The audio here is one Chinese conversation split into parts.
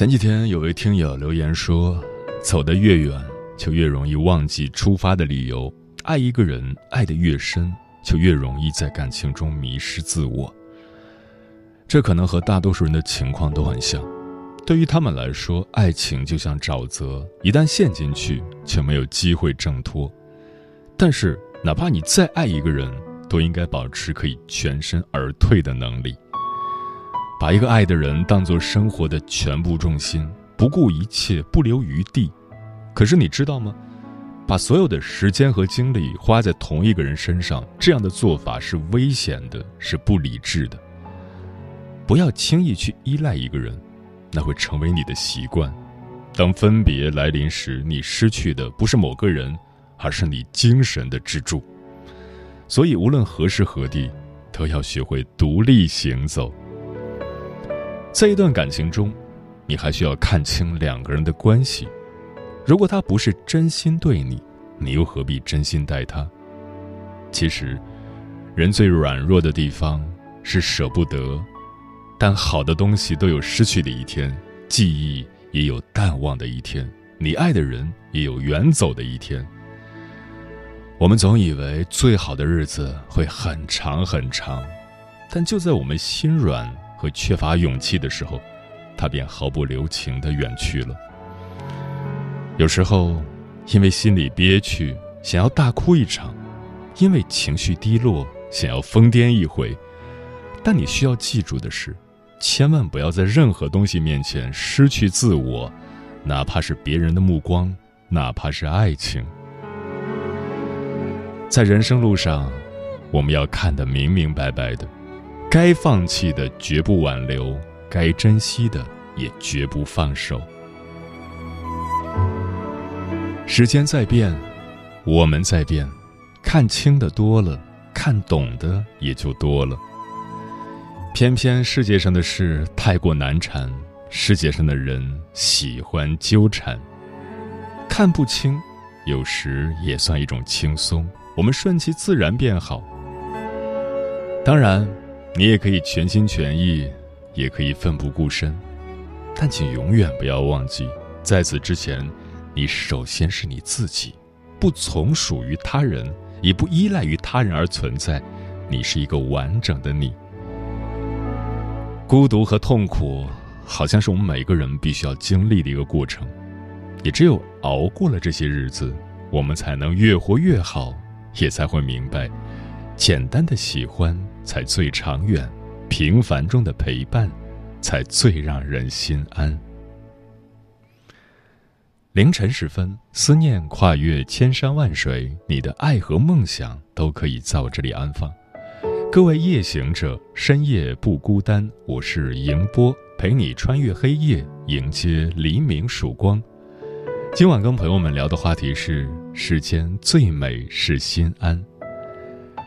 前几天有位听友留言说：“走得越远，就越容易忘记出发的理由；爱一个人，爱得越深，就越容易在感情中迷失自我。”这可能和大多数人的情况都很像。对于他们来说，爱情就像沼泽，一旦陷进去，就没有机会挣脱。但是，哪怕你再爱一个人，都应该保持可以全身而退的能力。把一个爱的人当做生活的全部重心，不顾一切，不留余地。可是你知道吗？把所有的时间和精力花在同一个人身上，这样的做法是危险的，是不理智的。不要轻易去依赖一个人，那会成为你的习惯。当分别来临时，你失去的不是某个人，而是你精神的支柱。所以，无论何时何地，都要学会独立行走。在一段感情中，你还需要看清两个人的关系。如果他不是真心对你，你又何必真心待他？其实，人最软弱的地方是舍不得。但好的东西都有失去的一天，记忆也有淡忘的一天，你爱的人也有远走的一天。我们总以为最好的日子会很长很长，但就在我们心软。和缺乏勇气的时候，他便毫不留情的远去了。有时候，因为心里憋屈，想要大哭一场；因为情绪低落，想要疯癫一回。但你需要记住的是，千万不要在任何东西面前失去自我，哪怕是别人的目光，哪怕是爱情。在人生路上，我们要看得明明白白的。该放弃的绝不挽留，该珍惜的也绝不放手。时间在变，我们在变，看清的多了，看懂的也就多了。偏偏世界上的事太过难缠，世界上的人喜欢纠缠。看不清，有时也算一种轻松。我们顺其自然便好。当然。你也可以全心全意，也可以奋不顾身，但请永远不要忘记，在此之前，你首先是你自己，不从属于他人，也不依赖于他人而存在，你是一个完整的你。孤独和痛苦，好像是我们每个人必须要经历的一个过程，也只有熬过了这些日子，我们才能越活越好，也才会明白，简单的喜欢。才最长远，平凡中的陪伴，才最让人心安。凌晨时分，思念跨越千山万水，你的爱和梦想都可以在我这里安放。各位夜行者，深夜不孤单，我是迎波，陪你穿越黑夜，迎接黎明曙光。今晚跟朋友们聊的话题是：世间最美是心安。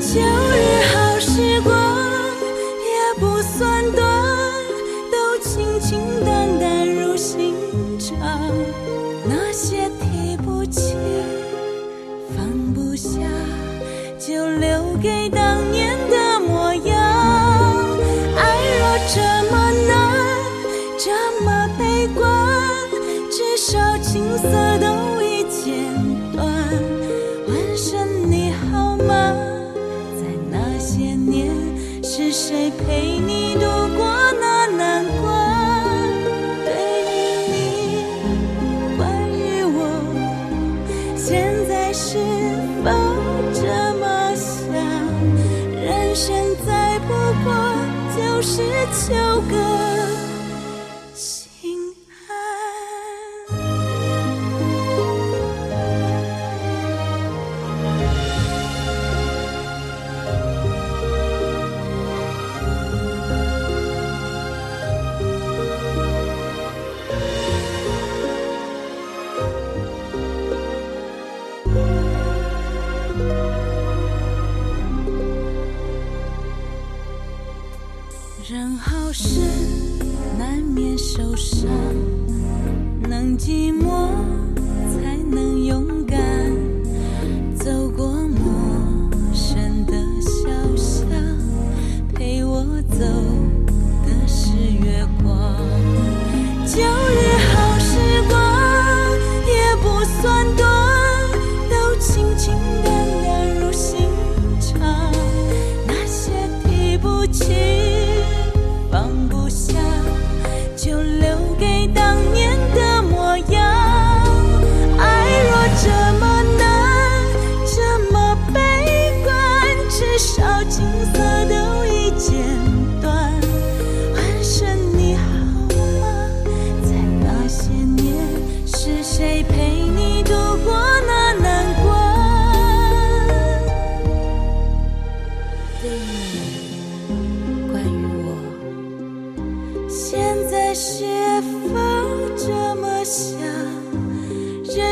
就是纠葛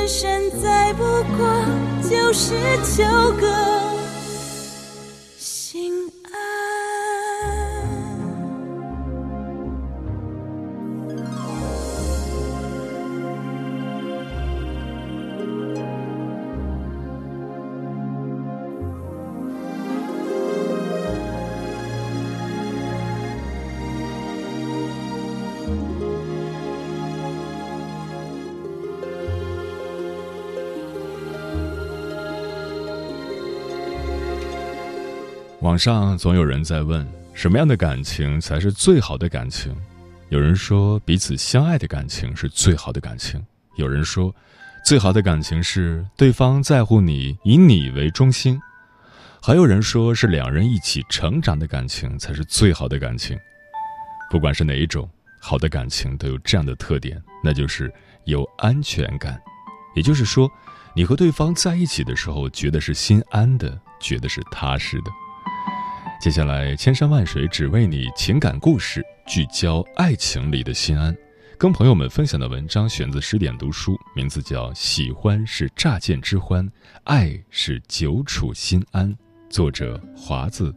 人生再不过就是求个上总有人在问，什么样的感情才是最好的感情？有人说，彼此相爱的感情是最好的感情；有人说，最好的感情是对方在乎你，以你为中心；还有人说是两人一起成长的感情才是最好的感情。不管是哪一种，好的感情都有这样的特点，那就是有安全感。也就是说，你和对方在一起的时候，觉得是心安的，觉得是踏实的。接下来，千山万水只为你，情感故事聚焦爱情里的心安。跟朋友们分享的文章选自十点读书，名字叫《喜欢是乍见之欢，爱是久处心安》，作者华子。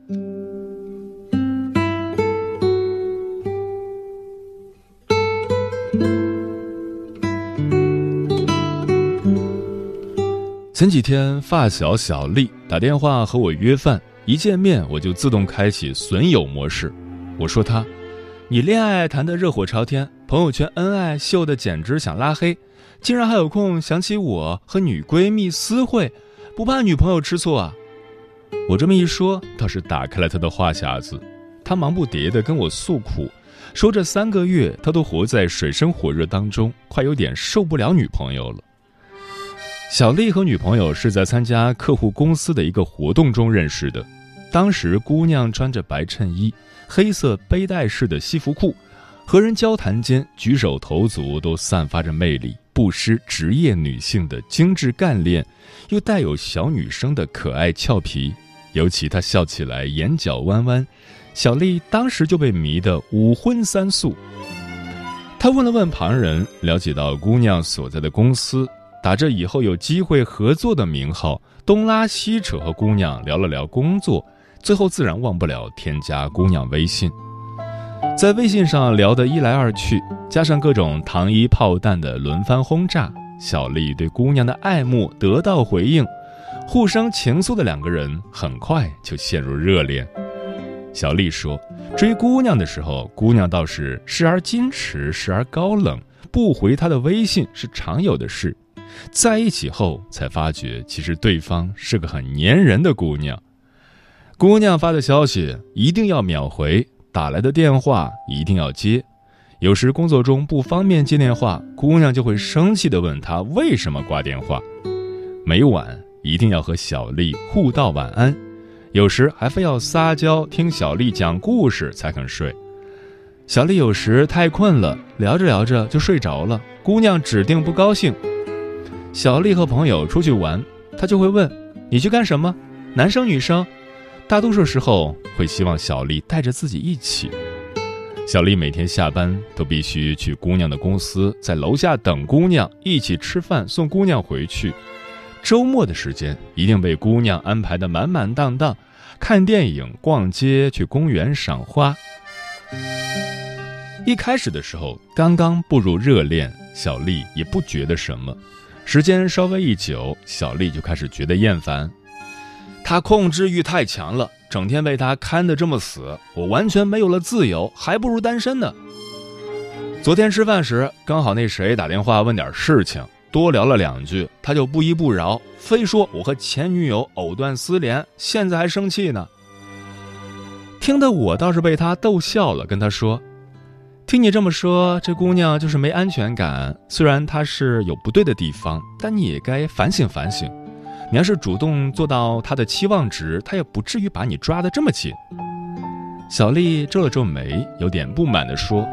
前几天，发小小丽打电话和我约饭。一见面我就自动开启损友模式，我说他，你恋爱谈得热火朝天，朋友圈恩爱秀的简直想拉黑，竟然还有空想起我和女闺蜜私会，不怕女朋友吃醋啊？我这么一说，倒是打开了他的话匣子，他忙不迭地跟我诉苦，说这三个月他都活在水深火热当中，快有点受不了女朋友了。小丽和女朋友是在参加客户公司的一个活动中认识的。当时姑娘穿着白衬衣、黑色背带式的西服裤，和人交谈间举手投足都散发着魅力，不失职业女性的精致干练，又带有小女生的可爱俏皮。尤其她笑起来眼角弯弯，小丽当时就被迷得五荤三素。她问了问旁人，了解到姑娘所在的公司。打着以后有机会合作的名号，东拉西扯和姑娘聊了聊工作，最后自然忘不了添加姑娘微信。在微信上聊得一来二去，加上各种糖衣炮弹的轮番轰炸，小丽对姑娘的爱慕得到回应，互生情愫的两个人很快就陷入热恋。小丽说，追姑娘的时候，姑娘倒是时而矜持，时而高冷，不回她的微信是常有的事。在一起后才发觉，其实对方是个很粘人的姑娘。姑娘发的消息一定要秒回，打来的电话一定要接。有时工作中不方便接电话，姑娘就会生气地问他为什么挂电话。每晚一定要和小丽互道晚安，有时还非要撒娇听小丽讲故事才肯睡。小丽有时太困了，聊着聊着就睡着了，姑娘指定不高兴。小丽和朋友出去玩，他就会问：“你去干什么？男生女生？”大多数时候会希望小丽带着自己一起。小丽每天下班都必须去姑娘的公司，在楼下等姑娘，一起吃饭，送姑娘回去。周末的时间一定被姑娘安排的满满当当，看电影、逛街、去公园赏花。一开始的时候，刚刚步入热恋，小丽也不觉得什么。时间稍微一久，小丽就开始觉得厌烦。他控制欲太强了，整天被他看得这么死，我完全没有了自由，还不如单身呢。昨天吃饭时，刚好那谁打电话问点事情，多聊了两句，他就不依不饶，非说我和前女友藕断丝连，现在还生气呢。听得我倒是被他逗笑了，跟他说。听你这么说，这姑娘就是没安全感。虽然她是有不对的地方，但你也该反省反省。你要是主动做到她的期望值，她也不至于把你抓得这么紧。小丽皱了皱眉，有点不满地说：“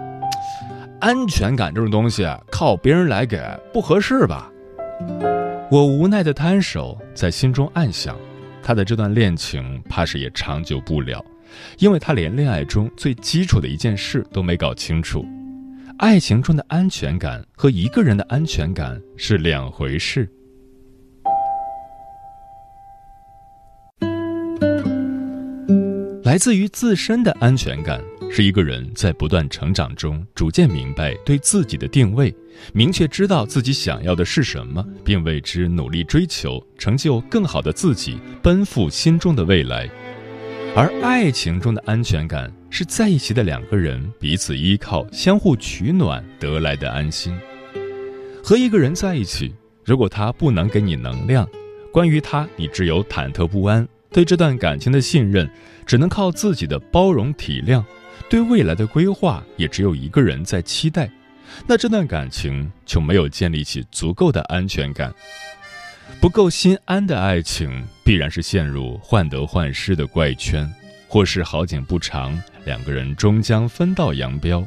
安全感这种东西，靠别人来给，不合适吧？”我无奈地摊手，在心中暗想，她的这段恋情怕是也长久不了。因为他连恋爱中最基础的一件事都没搞清楚，爱情中的安全感和一个人的安全感是两回事。来自于自身的安全感，是一个人在不断成长中逐渐明白对自己的定位，明确知道自己想要的是什么，并为之努力追求，成就更好的自己，奔赴心中的未来。而爱情中的安全感，是在一起的两个人彼此依靠、相互取暖得来的安心。和一个人在一起，如果他不能给你能量，关于他你只有忐忑不安，对这段感情的信任只能靠自己的包容体谅，对未来的规划也只有一个人在期待，那这段感情就没有建立起足够的安全感。不够心安的爱情，必然是陷入患得患失的怪圈，或是好景不长，两个人终将分道扬镳。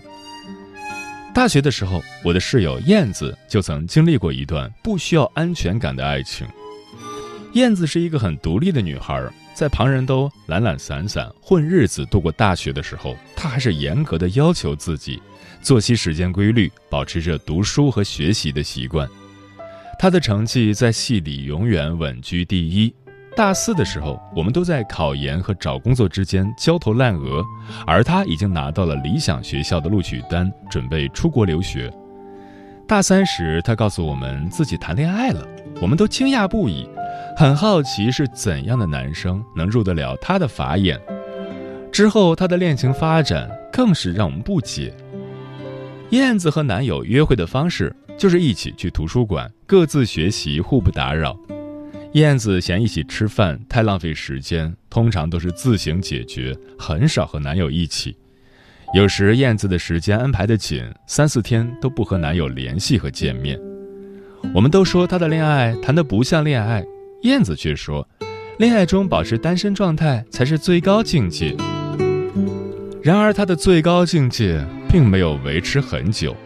大学的时候，我的室友燕子就曾经历过一段不需要安全感的爱情。燕子是一个很独立的女孩，在旁人都懒懒散散混日子度过大学的时候，她还是严格的要求自己，作息时间规律，保持着读书和学习的习惯。他的成绩在系里永远稳居第一。大四的时候，我们都在考研和找工作之间焦头烂额，而他已经拿到了理想学校的录取单，准备出国留学。大三时，他告诉我们自己谈恋爱了，我们都惊讶不已，很好奇是怎样的男生能入得了他的法眼。之后，他的恋情发展更是让我们不解。燕子和男友约会的方式。就是一起去图书馆，各自学习，互不打扰。燕子嫌一起吃饭太浪费时间，通常都是自行解决，很少和男友一起。有时燕子的时间安排的紧，三四天都不和男友联系和见面。我们都说她的恋爱谈得不像恋爱，燕子却说，恋爱中保持单身状态才是最高境界。然而她的最高境界并没有维持很久，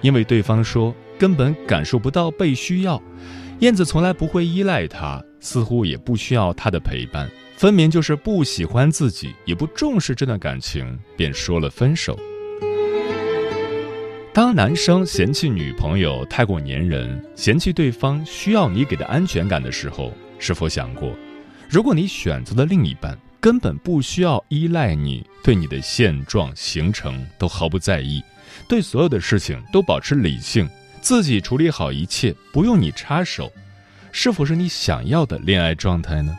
因为对方说。根本感受不到被需要，燕子从来不会依赖他，似乎也不需要他的陪伴，分明就是不喜欢自己，也不重视这段感情，便说了分手。当男生嫌弃女朋友太过粘人，嫌弃对方需要你给的安全感的时候，是否想过，如果你选择的另一半根本不需要依赖你，对你的现状行程都毫不在意，对所有的事情都保持理性？自己处理好一切，不用你插手，是否是你想要的恋爱状态呢？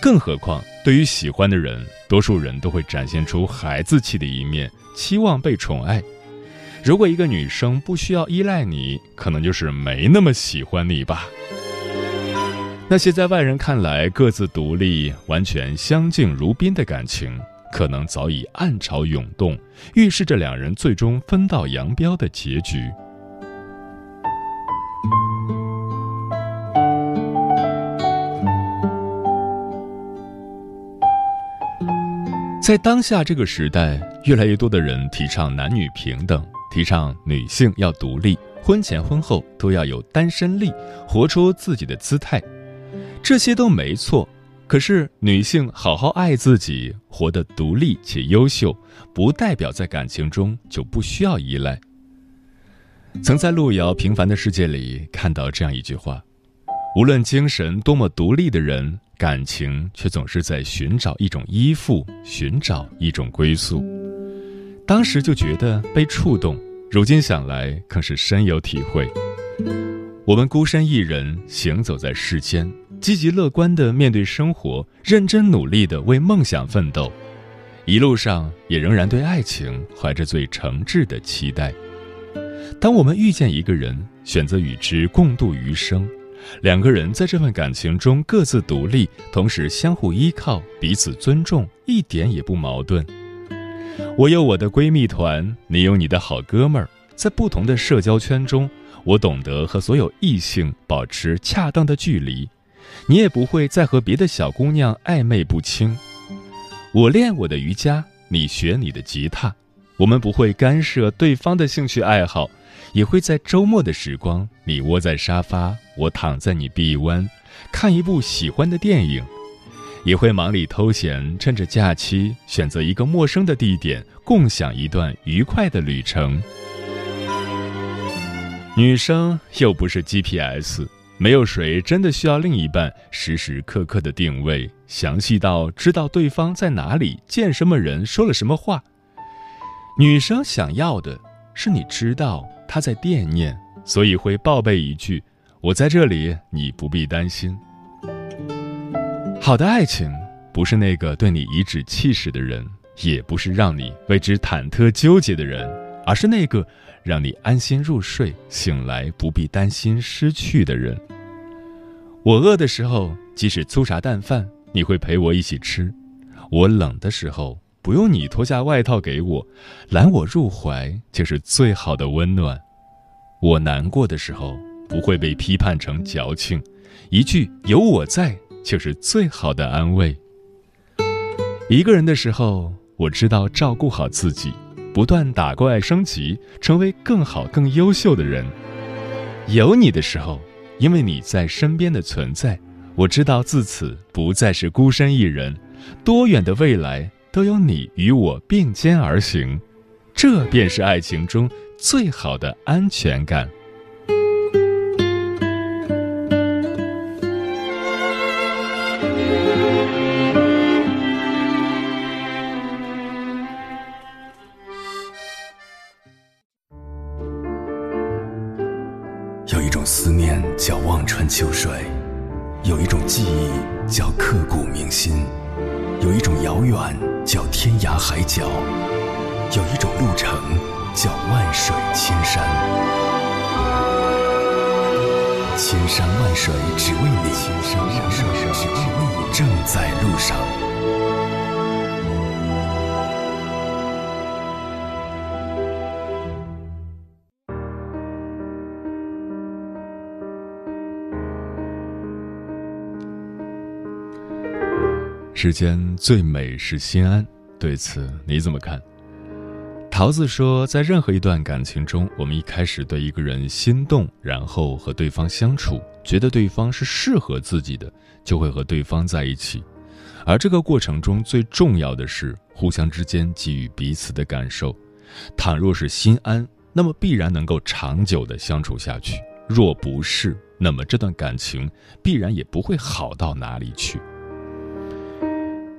更何况，对于喜欢的人，多数人都会展现出孩子气的一面，期望被宠爱。如果一个女生不需要依赖你，可能就是没那么喜欢你吧。那些在外人看来各自独立、完全相敬如宾的感情，可能早已暗潮涌动，预示着两人最终分道扬镳的结局。在当下这个时代，越来越多的人提倡男女平等，提倡女性要独立，婚前婚后都要有单身力，活出自己的姿态。这些都没错，可是女性好好爱自己，活得独立且优秀，不代表在感情中就不需要依赖。曾在路遥《平凡的世界》里看到这样一句话：无论精神多么独立的人。感情却总是在寻找一种依附，寻找一种归宿。当时就觉得被触动，如今想来更是深有体会。我们孤身一人行走在世间，积极乐观地面对生活，认真努力地为梦想奋斗，一路上也仍然对爱情怀着最诚挚的期待。当我们遇见一个人，选择与之共度余生，两个人在这份感情中各自独立，同时相互依靠，彼此尊重，一点也不矛盾。我有我的闺蜜团，你有你的好哥们儿，在不同的社交圈中，我懂得和所有异性保持恰当的距离，你也不会再和别的小姑娘暧昧不清。我练我的瑜伽，你学你的吉他，我们不会干涉对方的兴趣爱好。也会在周末的时光，你窝在沙发，我躺在你臂弯，看一部喜欢的电影；也会忙里偷闲，趁着假期选择一个陌生的地点，共享一段愉快的旅程。女生又不是 GPS，没有谁真的需要另一半时时刻刻的定位，详细到知道对方在哪里、见什么人、说了什么话。女生想要的是你知道。她在惦念，所以会报备一句：“我在这里，你不必担心。”好的爱情不是那个对你颐指气使的人，也不是让你为之忐忑纠结的人，而是那个让你安心入睡、醒来不必担心失去的人。我饿的时候，即使粗茶淡饭，你会陪我一起吃；我冷的时候。不用你脱下外套给我，揽我入怀就是最好的温暖。我难过的时候不会被批判成矫情，一句有我在就是最好的安慰。一个人的时候，我知道照顾好自己，不断打怪升级，成为更好更优秀的人。有你的时候，因为你在身边的存在，我知道自此不再是孤身一人，多远的未来。都有你与我并肩而行，这便是爱情中最好的安全感。海角，有一种路程叫万水千山。千山万水只为你，千山万水只为你，正在路上。世间最美是心安，对此你怎么看？桃子说，在任何一段感情中，我们一开始对一个人心动，然后和对方相处，觉得对方是适合自己的，就会和对方在一起。而这个过程中最重要的是互相之间给予彼此的感受。倘若是心安，那么必然能够长久的相处下去；若不是，那么这段感情必然也不会好到哪里去。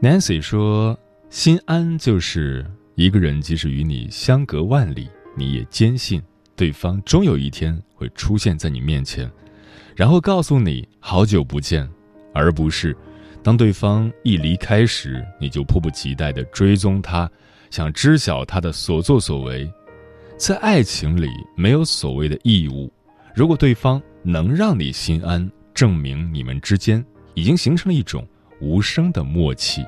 Nancy 说：“心安就是一个人，即使与你相隔万里，你也坚信对方终有一天会出现在你面前，然后告诉你好久不见，而不是当对方一离开时，你就迫不及待地追踪他，想知晓他的所作所为。在爱情里，没有所谓的义务。如果对方能让你心安，证明你们之间已经形成了一种。”无声的默契。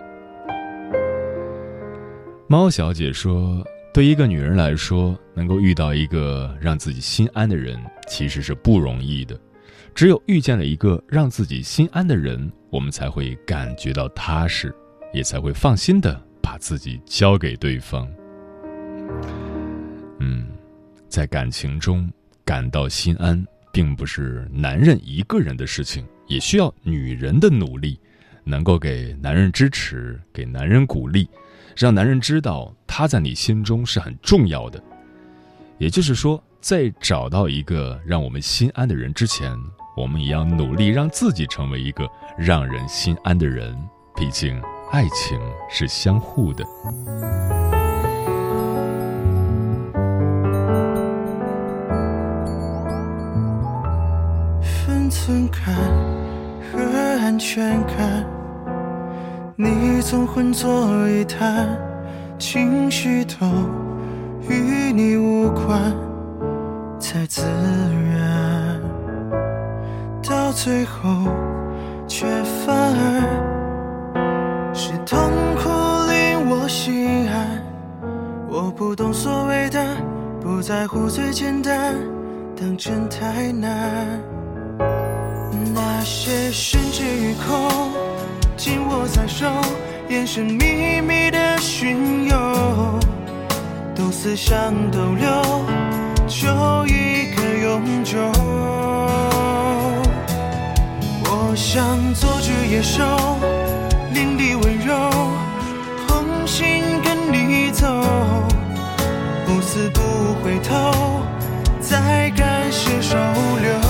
猫小姐说：“对一个女人来说，能够遇到一个让自己心安的人，其实是不容易的。只有遇见了一个让自己心安的人，我们才会感觉到踏实，也才会放心的把自己交给对方。”嗯，在感情中感到心安，并不是男人一个人的事情，也需要女人的努力。能够给男人支持，给男人鼓励，让男人知道他在你心中是很重要的，也就是说，在找到一个让我们心安的人之前，我们也要努力让自己成为一个让人心安的人，毕竟爱情是相互的。分寸感和安全感。你总混作一谈，情绪都与你无关，才自然。到最后，却反而是痛苦令我心安。我不懂所谓的不在乎最简单，当真太难。那些甚至于空，紧握在手，眼神秘密的巡游，都似想逗留，就一个永久。我想做只野兽，领地温柔，同心跟你走，不死不回头，再感谢收留。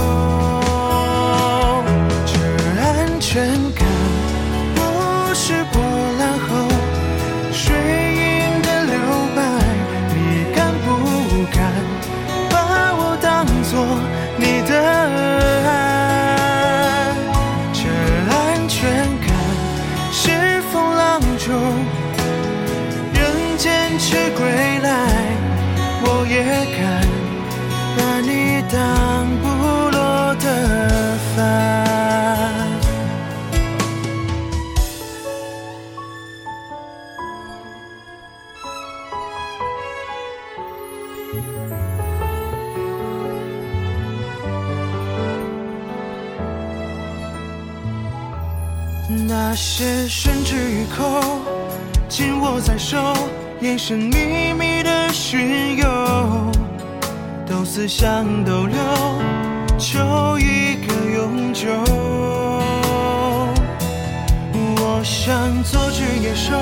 中人间却归来，我也敢把你当不落的帆。那些宣之于口，紧握在手，眼神秘密的巡游，都似像逗留，求一个永久。我想做只野兽，